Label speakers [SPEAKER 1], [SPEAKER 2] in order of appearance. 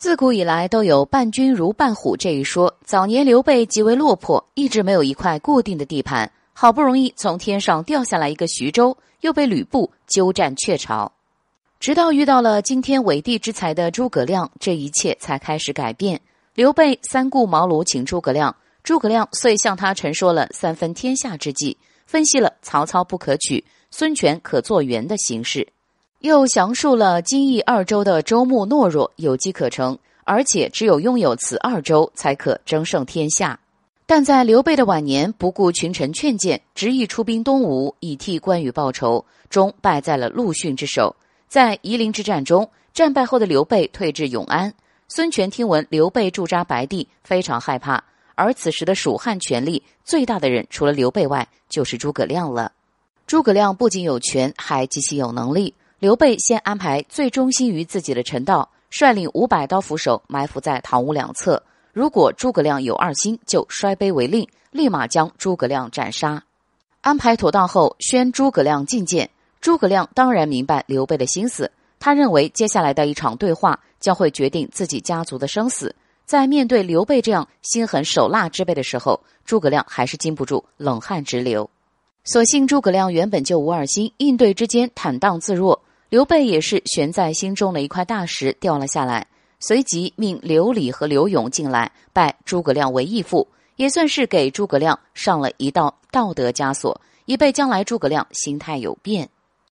[SPEAKER 1] 自古以来都有“伴君如伴虎”这一说。早年刘备极为落魄，一直没有一块固定的地盘，好不容易从天上掉下来一个徐州，又被吕布鸠占鹊巢。直到遇到了惊天伟地之才的诸葛亮，这一切才开始改变。刘备三顾茅庐请诸葛亮，诸葛亮遂向他陈说了三分天下之计，分析了曹操不可取、孙权可做援的形势。又详述了金义二州的州牧懦弱，有机可乘，而且只有拥有此二州，才可争胜天下。但在刘备的晚年，不顾群臣劝谏，执意出兵东吴，以替关羽报仇，终败在了陆逊之手。在夷陵之战中，战败后的刘备退至永安。孙权听闻刘备驻扎白帝，非常害怕。而此时的蜀汉权力最大的人，除了刘备外，就是诸葛亮了。诸葛亮不仅有权，还极其有能力。刘备先安排最忠心于自己的陈道率领五百刀斧手埋伏在堂屋两侧，如果诸葛亮有二心，就摔杯为令，立马将诸葛亮斩杀。安排妥当后，宣诸葛亮觐见。诸葛亮当然明白刘备的心思，他认为接下来的一场对话将会决定自己家族的生死。在面对刘备这样心狠手辣之辈的时候，诸葛亮还是禁不住冷汗直流。所幸诸葛亮原本就无二心，应对之间坦荡自若。刘备也是悬在心中的一块大石掉了下来，随即命刘礼和刘勇进来拜诸葛亮为义父，也算是给诸葛亮上了一道道德枷锁，以备将来诸葛亮心态有变。